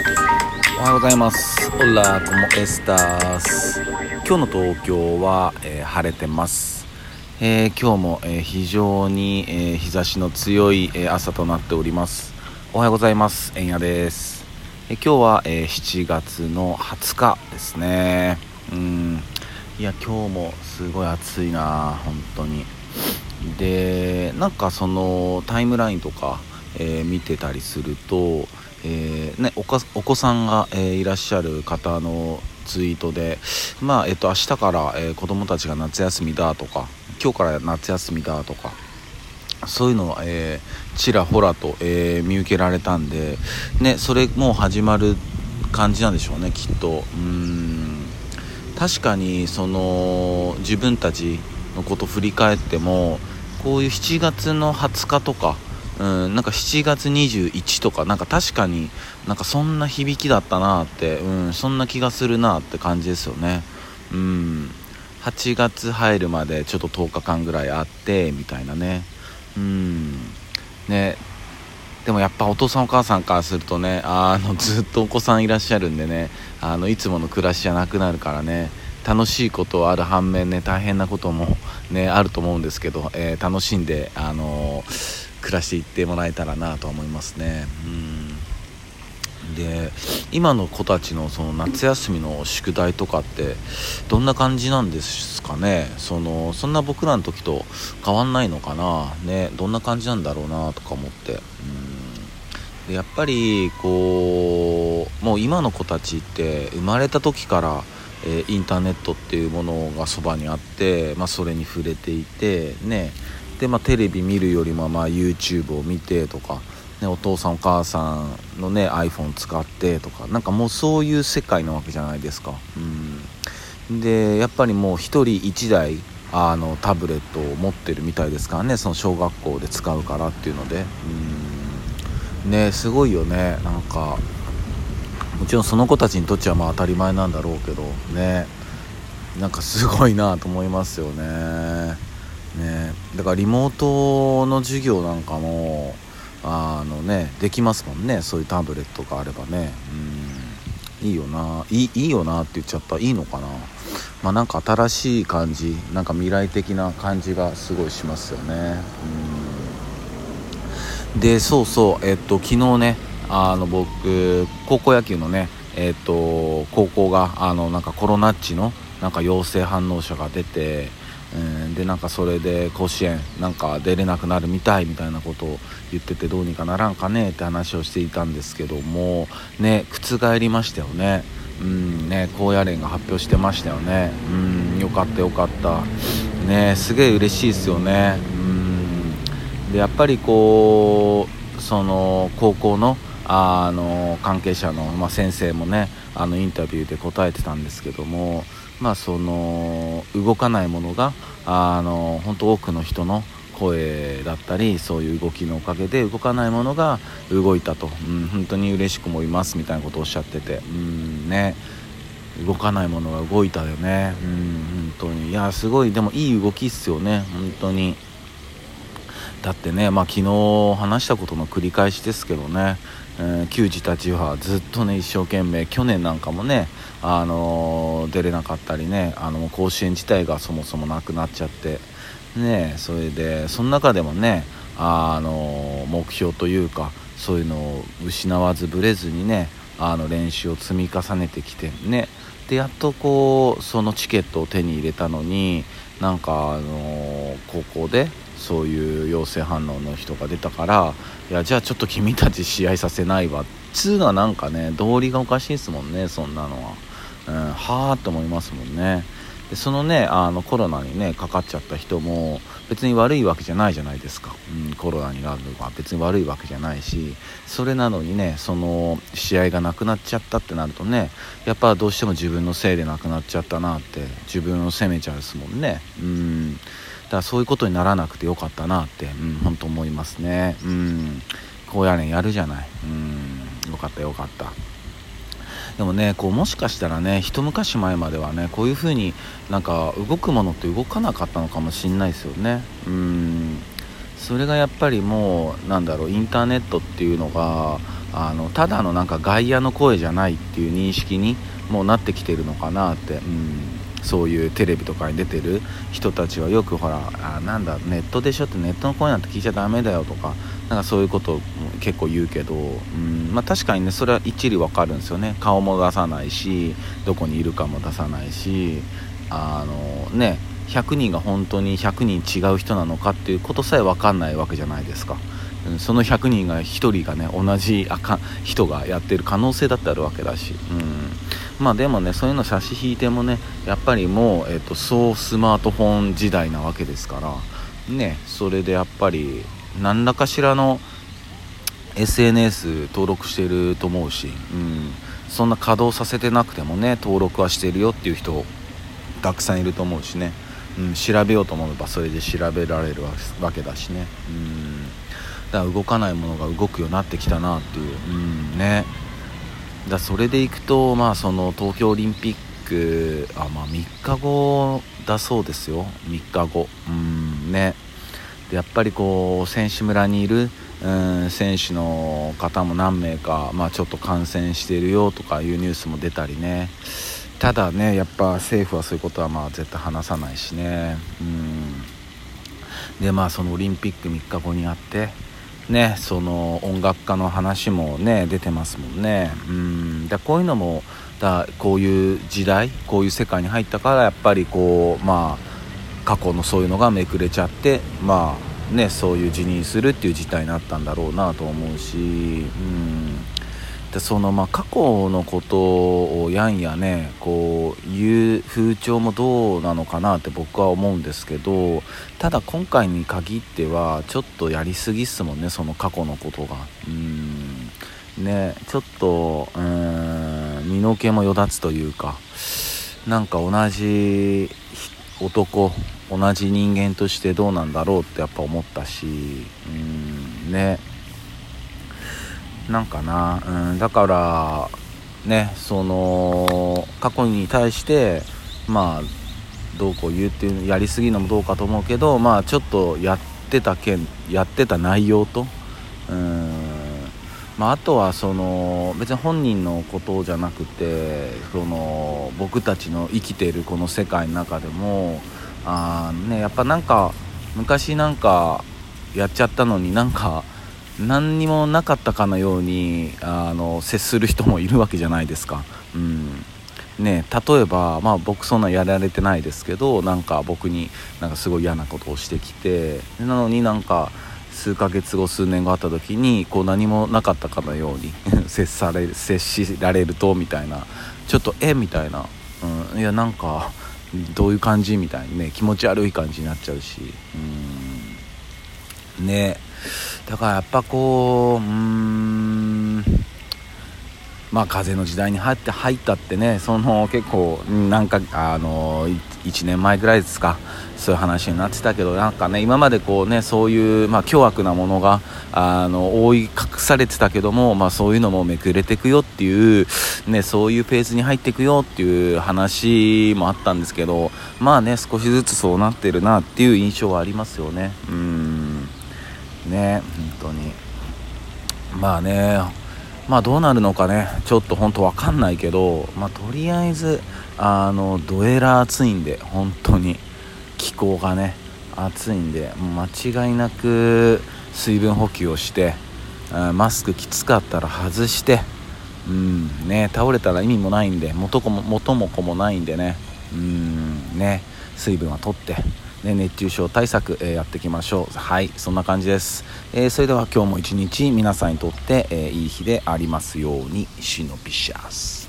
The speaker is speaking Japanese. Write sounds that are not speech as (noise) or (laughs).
おはようございます。オラコモエスタース。今日の東京は、えー晴れてます。えー今日も、えー非常に、えー日差しの強い、えー朝となっております。おはようございます。えんやです。えー今日は、えー7月の20日ですね。うん。いや今日もすごい暑いな本当に。でなんかそのタイムラインとか、えー見てたりすると、えーね、お子さんが、えいらっしゃる方のツイートで、まあえっと明日から、えー子供たちが夏休みだとか今日から夏休みだとかそういうのを、えーちらほらと、えー見受けられたんで、ね、それもう始まる感じなんでしょうねきっと。うん確かにその自分たちのこと振り返ってもこういう7月の20日とか、うん、なんか7月21とかなんか確かになんかそんな響きだったなって、うん、そんな気がするなって感じですよね。うん8月入るまでちょっと10日間ぐらいあってみたいなねうんねでもやっぱお父さんお母さんからするとねあのずっとお子さんいらっしゃるんでねあのいつもの暮らしじゃなくなるからね楽しいことはある反面ね大変なこともねあると思うんですけど、えー楽しんで、あの暮らしていってもらえたらなとは思いますね。うん。で今の子たちのその夏休みの宿題とかってどんな感じなんですかね？そのそんな僕らの時と変わんないのかな？ねどんな感じなんだろうなとか思って。うん。でやっぱりこうもう今の子たちって生まれた時から、えーインターネットっていうものがそばにあって、まあ、それに触れていてね。で、まあ、テレビ見るよりも、まあ、YouTube を見てとか、ね、お父さんお母さんの、ね、iPhone 使ってとかなんかもうそういう世界なわけじゃないですか。うん。でやっぱりもう1人1台あのタブレットを持ってるみたいですからねその小学校で使うからっていうので。うん。ねすごいよね。なんかもちろんその子たちにとっちゃまあ当たり前なんだろうけどね。なんかすごいなと思いますよね。ね。だからリモートの授業なんかもあのねできますもんね。そういうタブレットがあればね。うん。いいよな。いいいいよなって言っちゃった。いいのかな。まあなんか新しい感じなんか未来的な感じがすごいしますよね。うん。でそうそう。えっと昨日ねあの僕高校野球のねえっと高校があのなんかコロナっちのなんか陽性反応者が出てうん。でなんかそれで甲子園なんか出れなくなるみたいみたいなことを言っててどうにかならんかねって話をしていたんですけどもね覆りましたよね。うんね高野連が発表してましたよね。うんよかったよかった。ねすげえ嬉しいですよね。うん。でやっぱりこうその高校のあの関係者の、まあ、先生もねあのインタビューで答えてたんですけども、まあ、その動かないものがあの本当多くの人の声だったりそういう動きのおかげで動かないものが動いたと、うん、本当に嬉しく思いますみたいなことをおっしゃってて、うんね、動かないものが動いたよね、うん、本当に。いやすごい。でもいい動きっすよね。本当に。だってね、まあ、昨日話したことの繰り返しですけどね、えー球児たちはずっとね一生懸命去年なんかもね、あのー出れなかったりねあの甲子園自体がそもそもなくなっちゃってねそれでその中でもね、あのー目標というかそういうのを失わずぶれずにねあの練習を積み重ねてきてねでやっとこうそのチケットを手に入れたのになんか、あの高校でそういう陽性反応の人が出たからいやじゃあちょっと君たち試合させないわ。っつうのはなんかね道理がおかしいですもんねそんなのは、うん、はあって思いますもんね。でそのねあのコロナにねかかっちゃった人も別に悪いわけじゃないじゃないですか、うん、コロナになるのは別に悪いわけじゃないしそれなのにねその試合がなくなっちゃったってなるとねやっぱどうしても自分のせいでなくなっちゃったなって自分を責めちゃうですもんね。うん。からそういうことにならなくてよかったなって、うん、本当思いますね。うん。高野連やるじゃない。うん。よかったよかった。でもねこうもしかしたらね一昔前まではねこういう風になんか動くものって動かなかったのかもしんないですよね。うん。それがやっぱりもうなんだろうインターネットっていうのがあのただのなんか外野の声じゃないっていう認識にもうなってきてるのかなって、うん、そういうテレビとかに出てる人たちはよくほらあなんだネットでしょってネットの声なんて聞いちゃダメだよとかなんかそういうことを結構言うけど、うんまあ、確かにねそれは一理わかるんですよね。顔も出さないしどこにいるかも出さないしあのね100人が本当に100人違う人なのかっていうことさえ分かんないわけじゃないですか。その100人が1人がね同じあか人がやってる可能性だってあるわけだし、うん、まあでもねそういうの差し引いてもねやっぱりもう、えーと、そうスマートフォン時代なわけですからねそれでやっぱり何らかしらの SNS 登録してると思うし、うん、そんな稼働させてなくてもね登録はしてるよっていう人たくさんいると思うしね、うん、調べようと思えばそれで調べられるわけだしね。うんだから動かないものが動くようになってきたなっていう、うんね、だそれでいくと、まあ、その東京オリンピックあ、まあ、3日後だそうですよ、3日後、うんね、でやっぱりこう選手村にいる、うん、選手の方も何名か、まあ、ちょっと感染しているよとかいうニュースも出たりね。ただね、やっぱ政府はそういうことはまあ絶対話さないしね、うん、でまあそのオリンピック3日後にあって、ねその音楽家の話もね出てますもんね。うん。だこういうのもだこういう時代こういう世界に入ったからやっぱりこうまあ過去のそういうのがめくれちゃってまあねそういう辞任するっていう事態になったんだろうなと思うしうん。でそのまあ過去のことをやんやねこう言う風潮もどうなのかなって僕は思うんですけどただ今回に限ってはちょっとやりすぎっすもんねその過去のことが。うん。ねちょっとうん身の毛もよだつというかなんか同じ男同じ人間としてどうなんだろうってやっぱ思ったしうんね。なんかな、うん、だからねその過去に対してまあどうこう言うっていうやりすぎるのもどうかと思うけどまあちょっとやってた件やってた内容とうんまあ、あとはその別に本人のことじゃなくてその僕たちの生きているこの世界の中でもあ、ね、やっぱなんか昔なんかやっちゃったのになんか何にもなかったかのようにあの接する人もいるわけじゃないですか。うん。ね、例えば、まあ、僕そんなやられてないですけどなんか僕になんかすごい嫌なことをしてきてなのになんか数ヶ月後数年後会った時にこう何もなかったかのように (laughs) 接され接しられるとみたいな。ちょっとえ？みたいな、うん、いやなんかどういう感じ？みたいにね気持ち悪い感じになっちゃうし。うん。ね。だからやっぱこううーん。まあ風の時代に入って入ったってねその結構なんかあの1年前ぐらいですか。そういう話になってたけどなんかね今までこうねそういうまあ凶悪なものがあの覆い隠されてたけどもまあそういうのもめくれていくよっていうねそういうペースに入っていくよっていう話もあったんですけどまあね少しずつそうなってるなっていう印象はありますよね。うん。ね本当に。まあねまあどうなるのかねちょっと本当わかんないけどまあとりあえずあのどえら暑いんで本当に。気候がね暑いんで間違いなく水分補給をしてマスクきつかったら外してうんね倒れたら意味もないんで元も元も子もないんでねうんね水分は取ってね、熱中症対策、えー、やっていきましょう。はいそんな感じです、えー、それでは今日も一日皆さんにとって、えー、いい日でありますようにシノピシャス